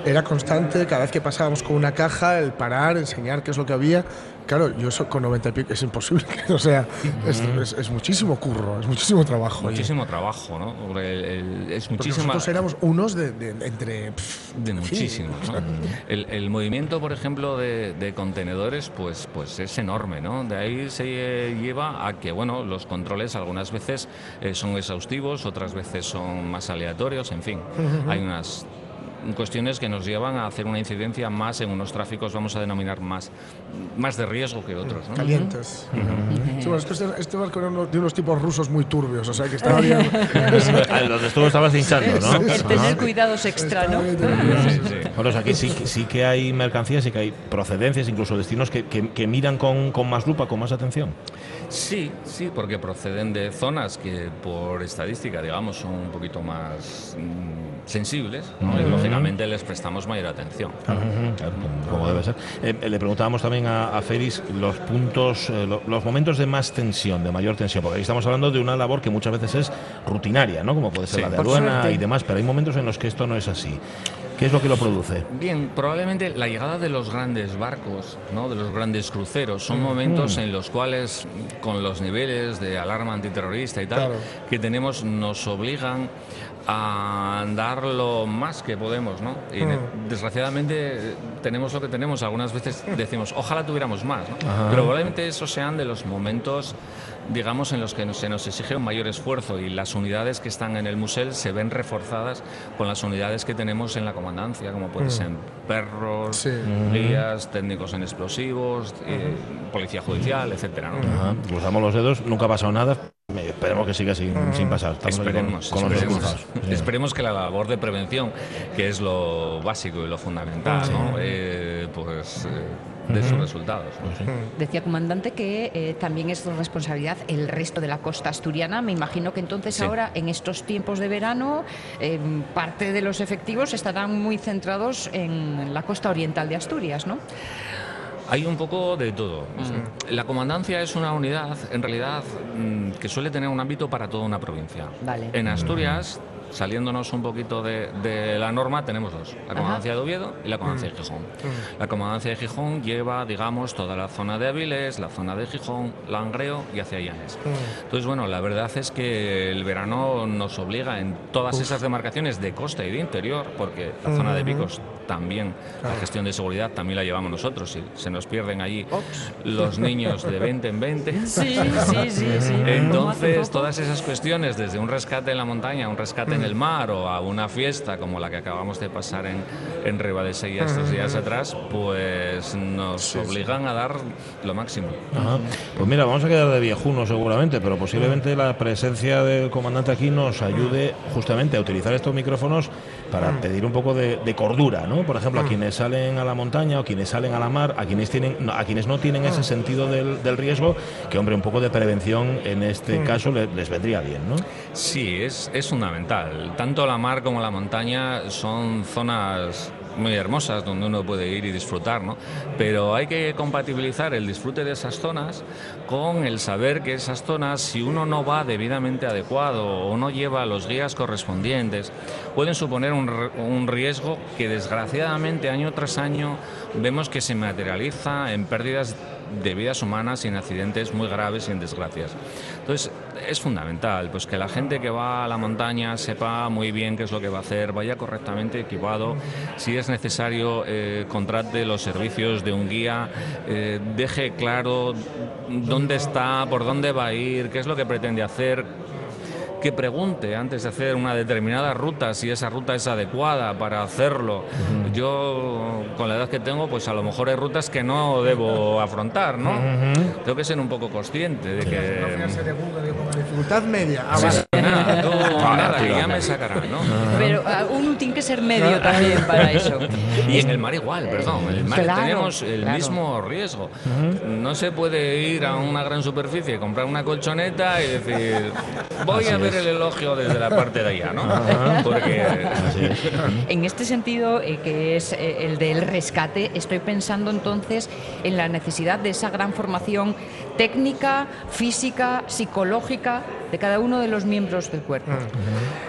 era constante, cada vez que pasábamos con una caja, el parar, enseñar qué es lo que había. Claro, yo eso con 90 y pico es imposible. O sea, es, es- es muchísimo curro, es muchísimo trabajo. oye. Muchísimo trabajo, ¿no? El- el- es muchísima... nosotros éramos unos de, de- entre. pff, De muchísimos. ¿no? El, el movimiento, por ejemplo, de, de contenedores, pues, pues es enorme, ¿no? De ahí se eh, lleva a que, bueno, los controles algunas veces eh, son exhaustivos, otras veces son más aleatorios, en fin. Hay unas cuestiones que nos llevan a hacer una incidencia más en unos tráficos, vamos a denominar más, más de riesgo que otros, ¿no? Calientes. Sí, bueno, es que este, este barco era uno- de unos tipos rusos muy turbios, o sea que estaba bien. Donde estuvo estabas hinchando, ¿no? El tener cuidados extra, ¿no? Bueno, o sea, aquí sí, sí que hay mercancías, sí que hay procedencias, incluso destinos que, que- que miran con, con más lupa, con más atención. Sí, sí, porque proceden de zonas que por estadística, digamos, son un poquito más mm, sensibles ¿no? y lógicamente les prestamos mayor atención. Claro, como, como debe ser. Eh, le preguntábamos también a, a Félix los puntos, eh, lo- los momentos de más tensión, de mayor tensión, porque aquí estamos hablando de una labor que muchas veces es rutinaria, ¿no? Como puede ser Sí. la de aduana suerte. y demás, pero hay momentos en los que esto no es así. ¿Qué es lo que lo produce? Bien, probablemente la llegada de los grandes barcos, ¿no? de los grandes cruceros, son momentos en los cuales, con los niveles de alarma antiterrorista y tal Claro. que tenemos, nos obligan a andar lo más que podemos, ¿no? Y ne- desgraciadamente tenemos lo que tenemos. Algunas veces decimos, ojalá tuviéramos más, ¿no? Pero probablemente esos sean de los momentos, digamos, en los que se nos exige un mayor esfuerzo y las unidades que están en el museo se ven reforzadas con las unidades que tenemos en la comandancia, como pueden ser perros, Sí. guías, técnicos en explosivos, eh, policía judicial, etcétera, ¿no? Cruzamos los dedos, nunca ha pasado nada. Esperemos que siga sin, sin pasar. Estamos con- Esperemos, con, los dedos esperemos. Sí. esperemos que la labor de prevención, que es lo básico y lo fundamental, ¿no? Eh, pues eh, de sus resultados. ¿no? Decía comandante que eh, también es responsabilidad el resto de la costa asturiana. Me imagino que entonces Sí. ahora, en estos tiempos de verano, eh, parte de los efectivos estarán muy centrados en la costa oriental de Asturias, ¿no? Hay un poco de todo. La comandancia es una unidad, en realidad, mm, que suele tener un ámbito para toda una provincia. Vale. En Asturias saliéndonos un poquito de, de la norma, tenemos dos, la comandancia de Oviedo y la comandancia de Gijón. La comandancia de Gijón lleva, digamos, toda la zona de Avilés, la zona de Gijón, Langreo y hacia Llanes. Entonces, bueno, la verdad es que el verano nos obliga en todas esas demarcaciones de costa y de interior, porque la zona de picos también, la gestión de seguridad también la llevamos nosotros y se nos pierden allí los niños de 20 en 20. Sí, sí, sí, sí. Entonces, todas esas cuestiones, desde un rescate en la montaña, un rescate en el mar o a una fiesta como la que acabamos de pasar en, en Ribadesella estos días atrás, pues nos obligan a dar lo máximo. Ajá. Pues mira, vamos a quedar de viejuno seguramente, pero posiblemente la presencia del comandante aquí nos ayude justamente a utilizar estos micrófonos para pedir un poco de, de cordura, ¿no? Por ejemplo, a quienes salen a la montaña o quienes salen a la mar, a quienes tienen, no, a quienes no tienen ese sentido del, del riesgo, que hombre, un poco de prevención en este caso le- les vendría bien, ¿no? Sí, es, es fundamental. Tanto la mar como la montaña son zonas muy hermosas donde uno puede ir y disfrutar, ¿no? Pero hay que compatibilizar el disfrute de esas zonas con el saber que esas zonas, si uno no va debidamente adecuado o no lleva los guías correspondientes, pueden suponer un, un riesgo que desgraciadamente año tras año vemos que se materializa en pérdidas de vidas humanas en accidentes muy graves en desgracias. Entonces, es fundamental pues que la gente que va a la montaña sepa muy bien qué es lo que va a hacer, vaya correctamente equipado, si es necesario eh, contrate los servicios de un guía, eh, deje claro dónde está, por dónde va a ir, qué es lo que pretende hacer, que pregunte antes de hacer una determinada ruta si esa ruta es adecuada para hacerlo. Yo, con la edad que tengo, pues a lo mejor hay rutas que no debo afrontar, ¿no? Tengo que ser un poco consciente de que... de Google, digo, con dificultad media. Ah, Sí, vale. sí, nada, tú, nada, que tío. ya me sacarán, ¿no? Pero ah, uno tiene que ser medio también para eso. Y en el mar igual, perdón. En el mar Claro, tenemos el claro. mismo riesgo. No se puede ir a una gran superficie, comprar una colchoneta y decir, voy a ver el elogio desde la parte de allá, ¿no? Porque En este sentido, eh, que es eh, el del rescate, estoy pensando entonces en la necesidad de esa gran formación técnica, física, psicológica de cada uno de los miembros del cuerpo.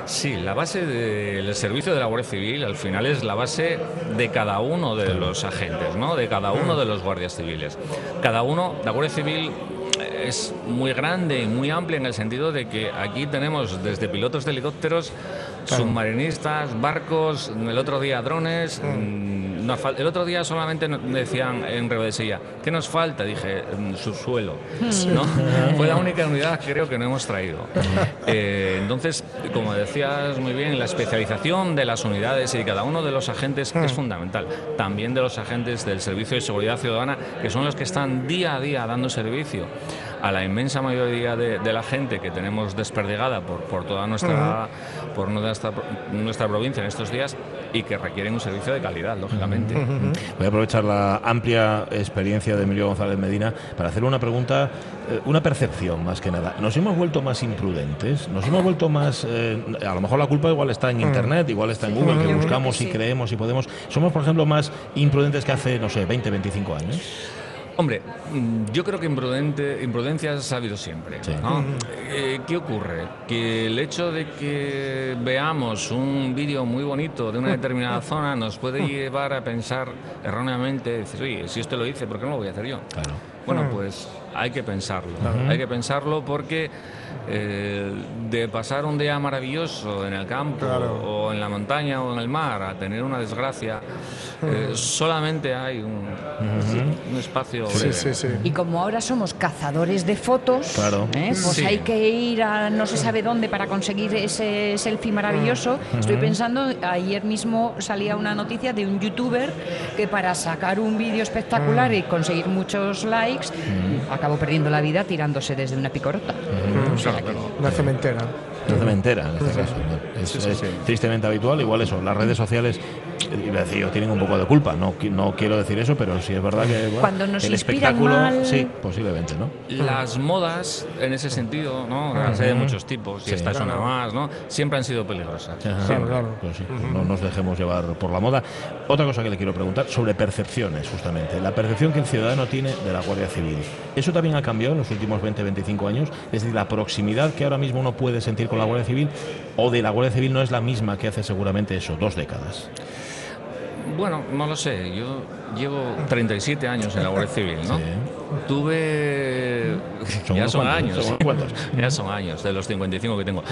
Sí, la base del servicio de la Guardia Civil al final es la base de cada uno de los agentes, ¿no? De cada uno de los guardias civiles. Cada uno, la Guardia Civil es muy grande y muy amplia en el sentido de que aquí tenemos desde pilotos de helicópteros, submarinistas, barcos, el otro día drones. mm, nos el otro día solamente nos decían en Rebedesilla, ¿qué nos falta? Dije, "Mm, subsuelo. ¿no? Fue la única unidad que creo que no hemos traído. Eh, entonces, como decías muy bien, la especialización de las unidades y de cada uno de los agentes es fundamental. También de los agentes del Servicio de Seguridad Ciudadana, que son los que están día a día dando servicio a la inmensa mayoría de, de la gente que tenemos desperdigada por, por toda nuestra, por nuestra, nuestra provincia en estos días y que requieren un servicio de calidad, lógicamente. Voy a aprovechar la amplia experiencia de Emilio González Medina para hacerle una pregunta, eh, una percepción más que nada. ¿Nos hemos vuelto más imprudentes? ¿Nos hemos vuelto más... eh, a lo mejor la culpa igual está en Internet, igual está en Google, que buscamos y creemos y podemos... ¿Somos, por ejemplo, más imprudentes que hace, no sé, 20, 25 años? Hombre, mm, yo creo que imprudente, imprudencias ha habido siempre. Sí. ¿no? Eh, ¿Qué ocurre? Que el hecho de que veamos un vídeo muy bonito de una determinada zona nos puede llevar a pensar erróneamente, decir, oye, si esto lo hice, ¿por qué no lo voy a hacer yo? Claro. Bueno, pues hay que pensarlo. Hay que pensarlo porque eh, de pasar un día maravilloso en el campo o en la montaña o en el mar a tener una desgracia, eh, solamente hay un, un espacio Sí, sí, sí. Y como ahora somos cazadores de fotos, Claro. ¿eh? pues Sí. hay que ir a no se sabe dónde para conseguir ese selfie maravilloso. Estoy pensando, ayer mismo salía una noticia de un youtuber que para sacar un vídeo espectacular y conseguir muchos likes, acabó perdiendo la vida tirándose desde una picorota. O sea que- Una cementera. Una cementera, en este caso. es tristemente habitual. Igual eso, las redes sociales iba a decir yo, tienen un poco de culpa. No, no quiero decir eso, pero sí es verdad que bueno, Cuando nos el inspiran espectáculo, mal- sí, posiblemente, ¿no? Las modas, en ese sentido, ¿no? Las hay de muchos tipos, y Sí. esta es una más, ¿no? Siempre han sido peligrosas. Ajá. Siempre. claro. Pues sí, no nos dejemos llevar por la moda. Otra cosa que le quiero preguntar sobre percepciones, justamente. La percepción que el ciudadano tiene de la Guardia Civil. ¿Eso también ha cambiado en los últimos 20-25 años? Es decir, la proximidad que ahora mismo uno puede sentir con la Guardia Civil o de la Guardia Civil no es la misma que hace seguramente eso, dos décadas. Bueno, no lo sé. Yo llevo 37 años en la Guardia Civil, ¿no? Tuve. Son ya son cuantos, años. son cuantos. Ya son años, de los 55 que tengo.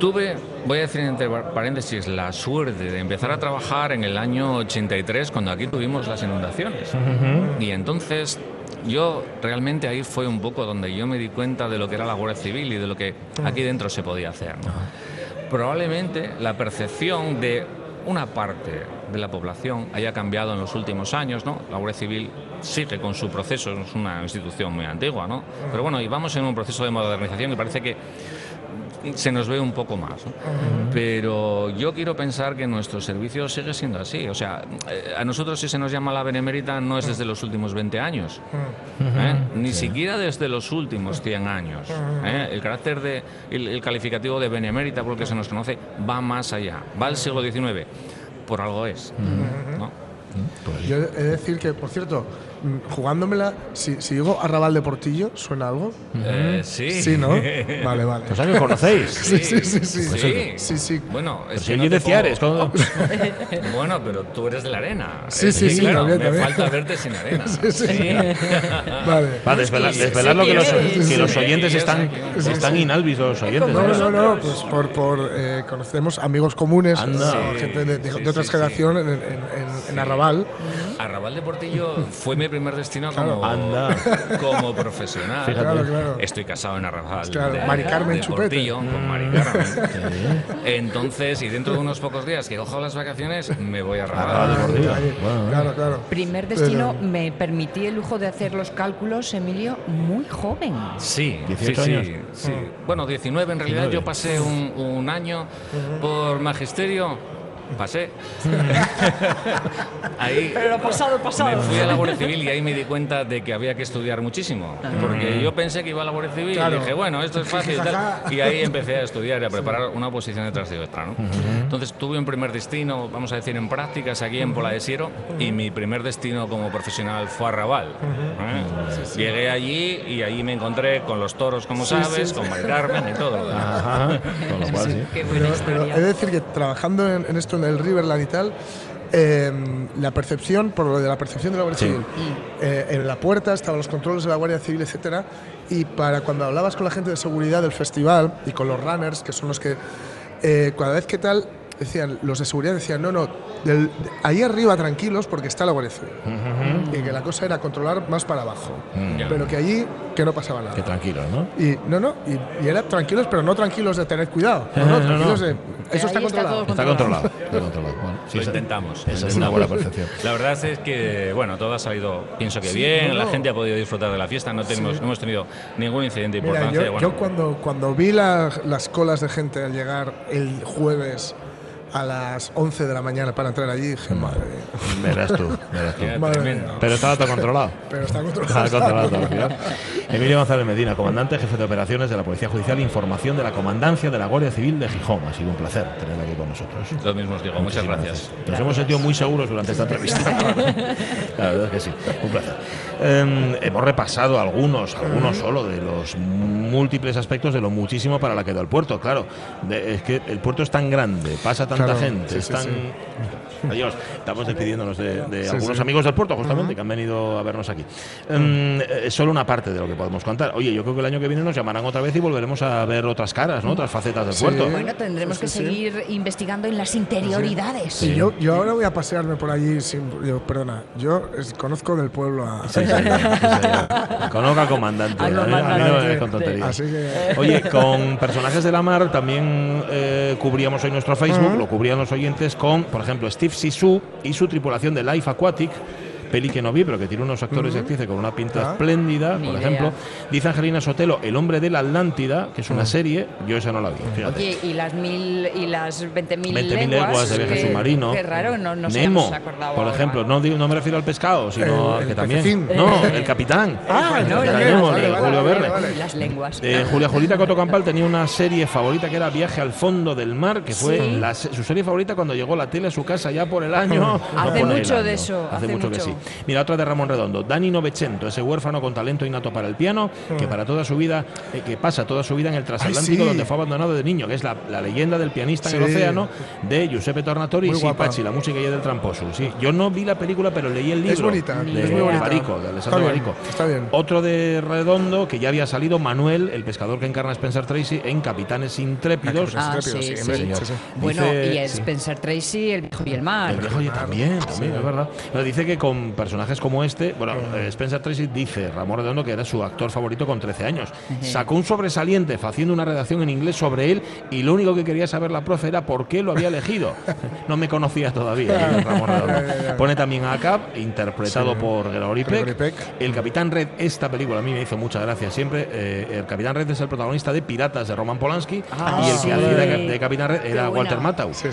Tuve, voy a decir entre paréntesis, la suerte de empezar a trabajar en el año 83, cuando aquí tuvimos las inundaciones. Y entonces yo realmente ahí fue un poco donde yo me di cuenta de lo que era la Guardia Civil y de lo que aquí dentro se podía hacer. ¿no? Probablemente la percepción de una parte de la población haya cambiado en los últimos años, ¿no? La Guardia Civil sigue con su proceso, es una institución muy antigua, ¿no? Pero bueno, y vamos en un proceso de modernización que parece que se nos ve un poco más. ¿no? Pero yo quiero pensar que nuestro servicio sigue siendo así. O sea, eh, a nosotros si se nos llama la benemérita no es desde los últimos 20 años, ¿eh? ni siquiera desde los últimos 100 años. ¿eh? El carácter de, el, el calificativo de benemérita, por el que se nos conoce, va más allá, va al siglo XIX. Por algo es. ¿no? Yo he de decir que, por cierto, jugándomela, si, si digo Arrabal de Portillo, ¿suena algo? Eh, sí. Sí, ¿no? Vale, vale. O sea que conocéis. Sí, sí, sí, sí. Sí. Sí, sí. Bueno, es Si que no de Ciares, ¿cómo? Bueno, pero tú eres de la arena. Sí, sí, sí, claro, también, me también. falta verte sin arena. Sí, sí. Vale. Va, desvelar, Sí, desvelar sí, lo que los, sí, que los sí. oyentes Sí, están, sí, están inalvis los oyentes. No, no, no, pues por, por eh, conocemos amigos comunes, Anda. Sí, gente de, de- sí, de otra sí, generación en, en- en- Arrabal. Arrabal de Portillo fue mi primer destino Claro. como, Anda. como profesional. Claro, claro. Estoy casado en Arrabal. Claro, de, Mari Carmen de Chupete. Portillo, con Mari Carmen. Entonces, y dentro de unos pocos días que cojo las vacaciones, me voy a Arrabal de Arrabal. Portillo. Ahí, Bueno, claro, claro. Primer destino, me permití el lujo de hacer los cálculos, Emilio, muy joven. Sí, 18 sí, años. sí, sí. Bueno, 19 en realidad. 19. Yo pasé un, un año por magisterio. Pasé. ahí Pero pasado, me fui a la Guardia Civil y ahí me di cuenta de que había que estudiar muchísimo. Porque yo pensé que iba a la Guardia Civil Claro. y dije, bueno, esto es fácil y tal. Y ahí empecé a estudiar y a preparar una posición detrás de otra. ¿no? Entonces tuve un primer destino, vamos a decir, en prácticas aquí en Pola de Siero y mi primer destino como profesional fue a Raval. ¿eh? Llegué allí y ahí me encontré con los toros, como Sí, sabes, sí, con. Mari Carmen y todo. Ajá. Con lo cual, sí. Qué buena Pero, pero he de decir que trabajando en, en esto en el Riverland y tal, eh, la percepción, por lo de la percepción de la Guardia Sí. Civil, eh, en la puerta estaban los controles de la Guardia Civil, etcétera, y para cuando hablabas con la gente de seguridad del festival y con los runners, que son los que, eh, cada vez que tal, decían, los de seguridad decían, no, no, del- de- ahí arriba tranquilos porque está la Guardia Civil. Y que la cosa era controlar más para abajo. Ya. Pero que allí, que no pasaba nada. Que tranquilo, ¿no? Y no, no, y, y era tranquilos, pero no tranquilos de tener cuidado. No, No, tranquilos no. de. Eso está controlado. Está controlado. Está controlado. Bueno, sí, Lo intentamos. Esa es una buena percepción. La verdad es que, bueno, todo ha salido, pienso que Sí, bien, no, la gente ha podido disfrutar de la fiesta, no, tenemos, no hemos tenido ningún incidente de Mira, importancia. yo, bueno, yo cuando, cuando vi la- las colas de gente al llegar el jueves a las 11 de la mañana para entrar allí, dije, madre mía. Verás tú, verás tú. Madre mía. Pero estaba todo controlado. Pero está Estaba controlado. todo. Emilio González Medina, comandante, jefe de operaciones de la Policía Judicial, información de la Comandancia de la Guardia Civil de Gijón. Ha sido un placer tenerla aquí con nosotros. Lo mismo os digo, muchas Muchísimas gracias. Nos hemos sentido muy seguros durante esta entrevista. la verdad es que sí, un placer. Eh, hemos repasado algunos, algunos solo, de los múltiples aspectos de lo muchísimo para la que da el puerto. Claro, de- es que el puerto es tan grande, pasa tanta Claro, gente, sí, es tan... sí. Adiós, estamos despidiéndonos de, de Sí, algunos sí. amigos del puerto, justamente, que han venido a vernos aquí. Eh, es solo una parte de lo que podemos contar. Oye, yo creo que el año que viene nos llamarán otra vez y volveremos a ver otras caras, ¿no? otras facetas del Sí. puerto. Bueno, tendremos que sí. seguir investigando en las interioridades. Y yo, yo ahora voy a pasearme por allí sin. yo, perdona, yo es- conozco del pueblo a. Sí. Conozca al comandante. Al mí no me con tonterías. Así que. Oye, con personajes de la mar también eh, cubríamos hoy nuestro Facebook, lo cubrían los oyentes con, por ejemplo, Steve Sisu y su tripulación de Life Aquatic, peli que no vi, pero que tiene unos actores y actrices con una pinta Ah. espléndida, Ni por idea. ejemplo. Dice Angelina Sotelo, El hombre de la Atlántida, que es una serie, yo esa no la vi, fíjate. Oye, y las mil y las 20.000 20.000 leguas, leguas de viaje submarino. Qué raro, no, no se Nemo, por ejemplo, ¿no? no, digo- no me refiero al pescado, sino El- a que el también. pececín. No, el capitán. Ah, El no, el capitán Nemo, Nemo, vale, de vale, Julio Verne. vale. Las lenguas. Eh, Julia Julita Cotocampal tenía una serie favorita que era Viaje al fondo del mar, que fue Sí. la se- su serie favorita cuando llegó la tele a su casa ya por el año. Hace mucho de eso, Hace, mucho, que sí. Mira, otra de Ramón Redondo. Dani Novecento, ese huérfano con talento innato para el piano, que para toda su vida, eh, que pasa toda su vida en el transatlántico sí. donde fue abandonado de niño, que es la, la leyenda del pianista en el Sí. océano de Giuseppe Tornatori Muy y. Sipachi, la música ya del tramposo. Sí, yo no vi la película, pero leí el libro. Es bonita, de es muy bonita. Barico, de Está Alessandro bien, Barico. está bien. Otro de Redondo, que ya había salido, Manuel, el pescador que encarna a Spencer Tracy en Capitanes Intrépidos. Ah, Intrépido, sí, sí, sí. señor. sí, sí. Bueno, Dice- y es sí. Spencer Tracy, el viejo y el mar. El viejo y también, también, es verdad. Pero dice que con personajes como este, bueno, eh, Spencer Tracy dice, Ramón Redondo, que era su actor favorito con 13 años. Sacó un sobresaliente haciendo una redacción en inglés sobre él y lo único que quería saber la profe era por qué lo había elegido. No me conocía todavía, dice Ramón Redondo. Pone también a Cap, interpretado Sí. por Gregory Gregory Peck. Peck. El Capitán Red, esta película a mí me hizo mucha gracia siempre. eh, el Capitán Red es el protagonista de Piratas de Roman Polanski Ah, y el sí. que hacía de, Capitán Red era. Walter Matthau. Sí.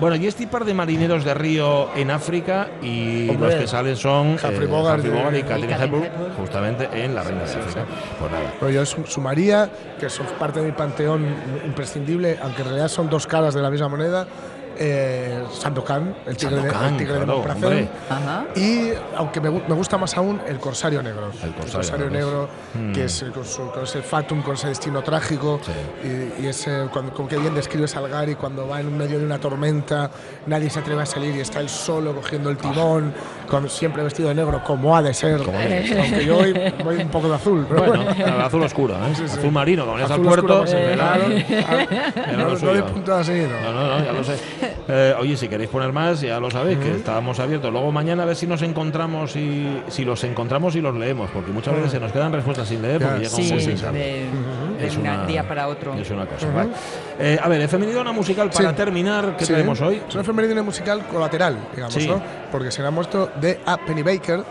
Bueno, y este par de marineros de río en África y Hombre, los que salen son Humphrey Bogart Humphrey Bogart y Catherine Hepburn, justamente en La Reina de África. Pues nada. Pero yo su, su María, que son parte de mi panteón imprescindible, aunque en realidad son dos caras de la misma moneda, eh, Sandokan, el tigre, de, el Sandokan, tigre de claro. Ajá. Y aunque me, me gusta más aún, el Corsario Negro. El Corsario Negro, Mm. que es eh, con, su- con ese fatum, con ese destino trágico. Y, y ese, cuando, como que bien describe Salgari cuando va en medio de una tormenta, nadie se atreve a salir y está él solo cogiendo el timón, con, siempre vestido de negro, como ha de ser. De. Aunque yo hoy voy un poco de azul. Pero Bueno, bueno. el azul oscuro, ¿eh? Sí, sí. azul marino, como vayas al puerto. oscuro, eh, claro. era No, lo no suyo. de punto así, No, ¿no? no, no, ya lo sé. Eh, oye, si queréis poner más, ya lo sabéis, que estábamos abiertos. Luego mañana a ver si nos encontramos y si los encontramos y los leemos, porque muchas veces se nos quedan respuestas sin leer porque llega Sí, de, Es un día para otro. Es una cosa. vale. Eh, a ver, efemeridad una musical para Sí. terminar. ¿Qué tenemos hoy? Es una efeméride musical colateral, digamos. ¿no? Porque se le ha muerto de a Penny Baker,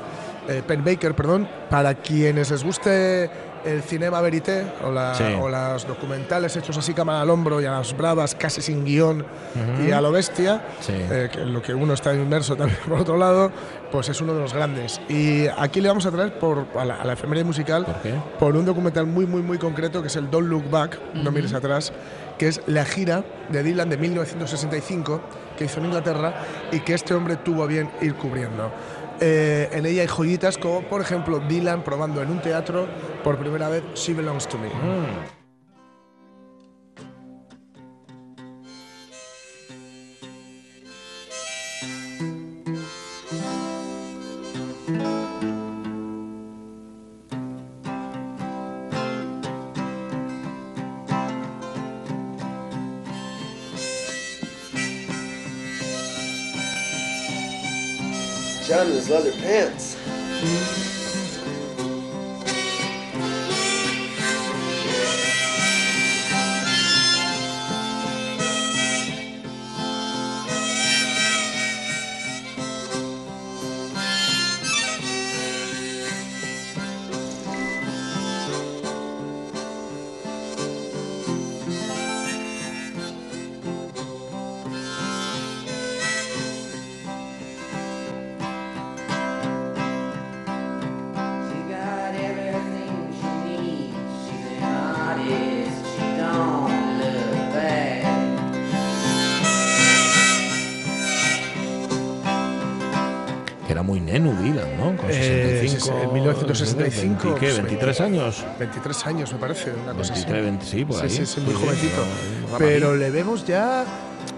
eh, Penn Baker, perdón, para quienes les guste el cinema verité o, la, Sí. o los documentales hechos así cámara al hombro y a las bravas, casi sin guion y a lo bestia, Sí. eh, que lo que uno está inmerso también por otro lado, pues es uno de los grandes. Y aquí le vamos a traer por, a, la, a la efeméride musical ¿Por qué? por un documental muy, muy, muy concreto que es el Don't Look Back, no mires atrás, que es la gira de Dylan de 1965 que hizo en Inglaterra y que este hombre tuvo a bien ir cubriendo. Eh, en ella hay joyitas como, por ejemplo, Dylan probando en un teatro por primera vez She Belongs to Me. John in his leather pants. 1965, 20, ¿Qué? pues, 23 años. 23 años, me parece, una cosa 23, 20, sí, por así. ahí. Sí, sí, sí, muy Sí, jovencito. Pero le vemos ya.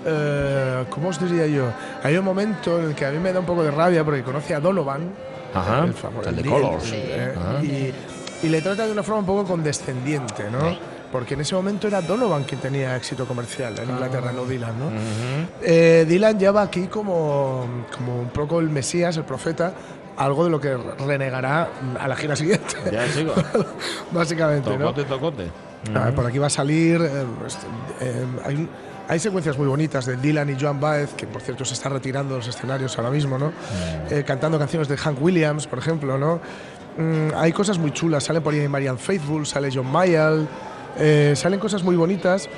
eh, ¿Cómo os diría yo? Hay un momento en el que a mí me da un poco de rabia porque conoce a Donovan. Ajá, el de el- Colors. eh, y, y le trata de una forma un poco condescendiente, ¿no? Porque en ese momento era Donovan quien tenía éxito comercial en Inglaterra, no Dylan, ¿no? Eh, Dylan ya va aquí como, como un poco el Mesías, el profeta, algo de lo que renegará a la gira siguiente. Ya, chico. Básicamente, ¿no? Tocote, tocote. A ver, por aquí va a salir. eh, este, eh, hay secuencias muy bonitas de Dylan y Joan Baez, que por cierto se está retirando de los escenarios ahora mismo, ¿no? Eh, cantando canciones de Hank Williams, por ejemplo, ¿no? Mm, hay cosas muy chulas, sale por ahí Marianne Faithfull, sale John Mayall, salen cosas muy bonitas.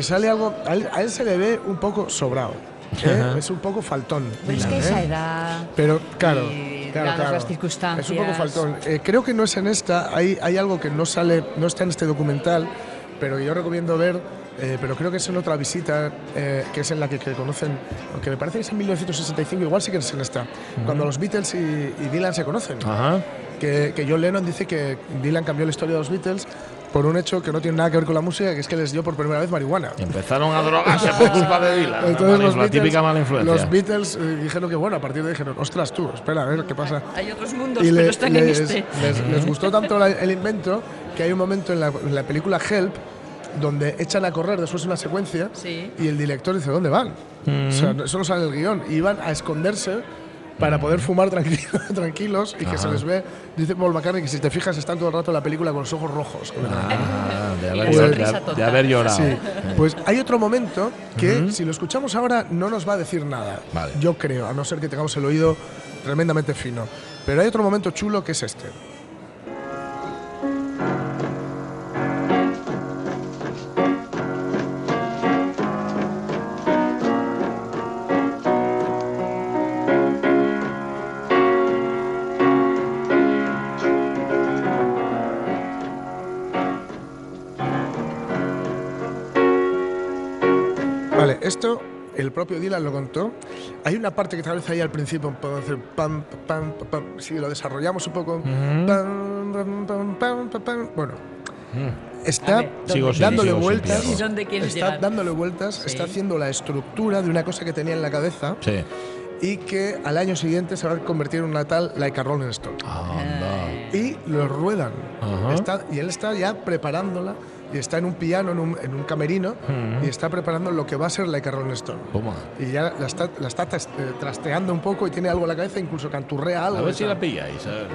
Sale algo, a él, a él se le ve un poco sobrado. ¿Eh? Es un poco faltón. Pero es que esa ¿eh? edad. Pero claro, y claro, dadas claro. las circunstancias. Es un poco faltón. Eh, creo que no es en esta, hay, hay algo que no sale, no está en este documental, pero yo recomiendo ver, eh, pero creo que es en otra visita, eh, que es en la que, que conocen, aunque me parece que es en 1965, igual sí que es en esta, cuando los Beatles y, y Dylan se conocen. Ajá. Que, que John Lennon dice que Dylan cambió la historia de los Beatles por un hecho que no tiene nada que ver con la música, que es que les dio por primera vez marihuana. Empezaron a drogarse por culpa de Dylan. Entonces los la Beatles, típica mala influencia. los Beatles eh, dijeron que bueno, a partir de ahí dijeron, ostras tú, espera a ver qué pasa. Hay otros mundos, Y pero le- están en les, este. les- les gustó tanto la- el invento que hay un momento en la, en la película Help donde echan a correr después de una secuencia Sí. y el director dice, ¿dónde van? O sea, no- eso no sale en el guion. Y iban a esconderse para poder fumar tranquilo- tranquilos y que se les ve, dice Paul McCartney, que si te fijas están todo el rato en la película con los ojos rojos. Ah, de, haber, de- de- haber llorado. Sí, pues hay otro momento que si lo escuchamos ahora no nos va a decir nada. Vale. Yo creo, a no ser que tengamos el oído tremendamente fino. Pero hay otro momento chulo que es este. El propio Dylan lo contó. Hay una parte que tal vez ahí al principio puedo hacer pam, pam, pam, pam. Si lo desarrollamos un poco. pam, pam, pam, pam, pam, pam. Bueno, A está ver, ¿dónde- Sigo sin- dándole sigo vueltas. ¿Y dónde quieres está llegar? dándole vueltas, está haciendo la estructura de una cosa que tenía en la cabeza Sí. y que al año siguiente se va a convertir en una tal Like a Rolling Stone. Anda. Y lo ruedan. Está- y él está ya preparándola y está en un piano, en un, en un camerino y está preparando lo que va a ser Like a Rolling Stone. Toma. Y ya la está, la está eh, trasteando un poco y tiene algo en la cabeza, incluso canturrea algo. A ver si la pilláis. a ver.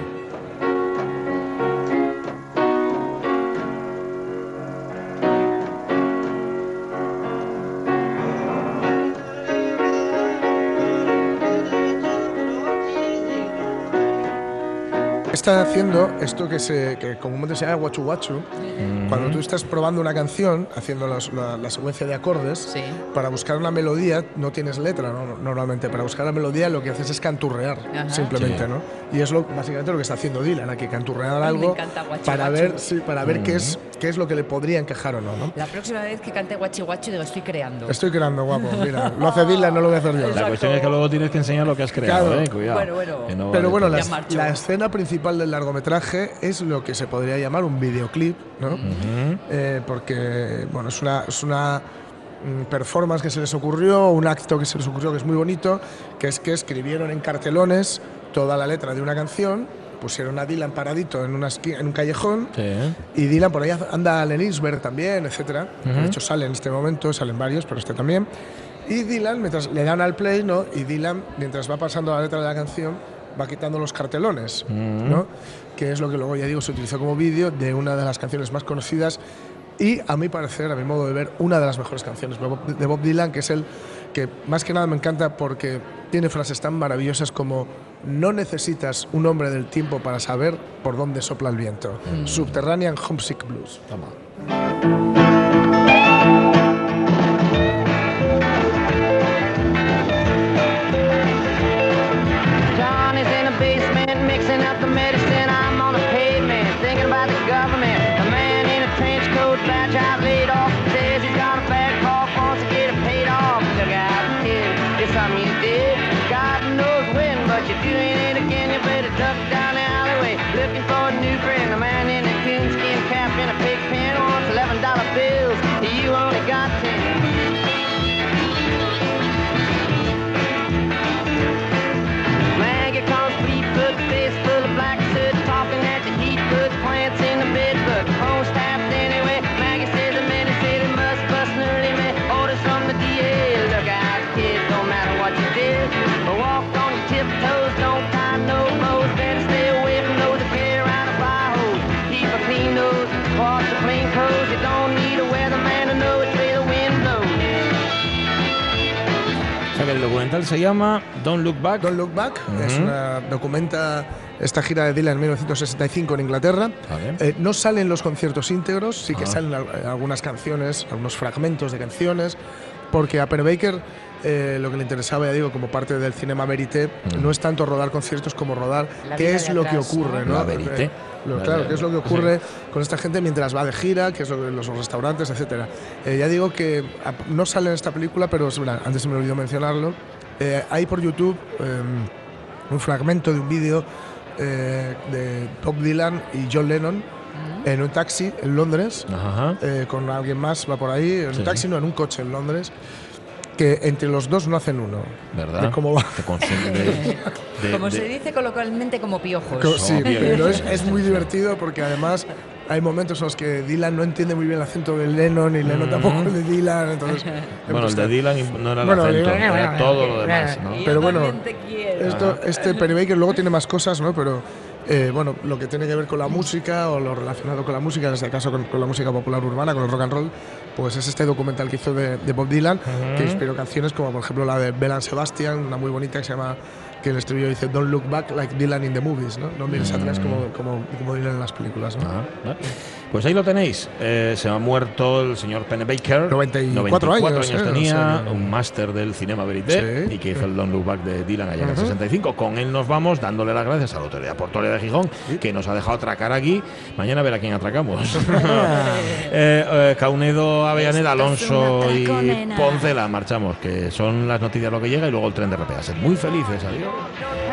Está haciendo esto que, se, que comúnmente se llama guachu guachu. Cuando tú estás probando una canción, haciendo la, la secuencia de acordes, Sí. para buscar una melodía no tienes letra ¿no? normalmente. Para buscar la melodía lo que haces es canturrear, Ajá. simplemente. Sí. ¿no? Y es lo, básicamente lo que está haciendo Dylan aquí, canturrear algo encanta guachu para guachu. ver, sí, para ver qué, es, qué es lo que le podría encajar o no. ¿no? La próxima vez que cante guachi guachi digo, estoy creando. Estoy creando guapo, mira, lo hace Dylan, no lo voy a hacer yo. La cuestión es que luego tienes que enseñar lo que has creado, Claro. eh, cuidado. Bueno, bueno. No Pero vale bueno, la, la escena principal del largometraje es lo que se podría llamar un videoclip, ¿no? Eh, porque, bueno, es una, es una mm, performance que se les ocurrió, un acto que se les ocurrió que es muy bonito, que es que escribieron en cartelones toda la letra de una canción, pusieron a Dylan paradito en, una en un callejón Sí, y Dylan por ahí anda Allen Ginsberg también, etcétera. De hecho sale en este momento, salen varios, pero este también. Y Dylan, mientras le dan al play, ¿no? Y Dylan, mientras va pasando la letra de la canción, va quitando los cartelones, ¿no? Que es lo que luego, ya digo, se utilizó como vídeo de una de las canciones más conocidas y, a mi parecer, a mi modo de ver, una de las mejores canciones de Bob Dylan, que es el que más que nada me encanta porque tiene frases tan maravillosas como no necesitas un hombre del tiempo para saber por dónde sopla el viento. Subterranean Homesick Blues. Toma. Documental se llama Don't Look Back. Don't Look Back es Ujú. una documenta esta gira de Dylan en 1965 en Inglaterra. Vale. Eh, no salen los conciertos íntegros, sí que salen al- algunas canciones, algunos fragmentos de canciones, porque a Per Baker eh, lo que le interesaba, ya digo, como parte del cinema verité, Mm. no es tanto rodar conciertos como rodar La qué es lo que ocurre, ¿no? verité. Eh, lo- La claro, qué es lo que ocurre con esta gente mientras va de gira, qué es lo que los restaurantes, etcétera. Eh, ya digo que ah, no sale en esta película, pero antes se me olvidó mencionarlo. Eh, hay por YouTube eh, un fragmento de un vídeo eh, de Bob Dylan y John Lennon en un taxi en Londres, Ajá. eh, con alguien más, va por ahí, en Sí. un taxi, no, en un coche en Londres, que entre los dos no hacen uno. ¿Verdad? De cómo va. Te consume de- de- Como de- se dice coloquialmente, como piojos. Co- Sí, pero es, es muy divertido porque además hay momentos en los que Dylan no entiende muy bien el acento de Lennon y Lennon tampoco el de Dylan, entonces... Bueno, el de Dylan no era el Bueno, acento, Dylan- era todo lo demás, Pero bueno. Esto, este Perry Baker luego tiene más cosas, ¿no? Pero eh, bueno, lo que tiene que ver con la música o lo relacionado con la música, en este caso con, con la música popular urbana, con el rock and roll, pues es este documental que hizo de, de Bob Dylan, que inspiró canciones como por ejemplo la de Bell and Sebastian, una muy bonita que se llama que el estribillo dice Don't look back like Dylan in the movies, ¿no? No mires atrás como, como, como Dylan en las películas, ¿no? Pues ahí lo tenéis. Eh, se ha muerto el señor Penn Baker. 94 años, años ¿eh? tenía, un máster del cinema verité Sí. y que hizo el Don't Look Back de Dylan allá en el 65. Con él nos vamos dándole las gracias a la autoridad portuaria de Gijón, que nos ha dejado atracar aquí. Mañana a ver a quién atracamos. eh, eh, Caunedo, Avellaneda, Alonso y. Poncela. Marchamos, que son las noticias lo que llega y luego el tren de RPA. Sed muy felices. Adiós.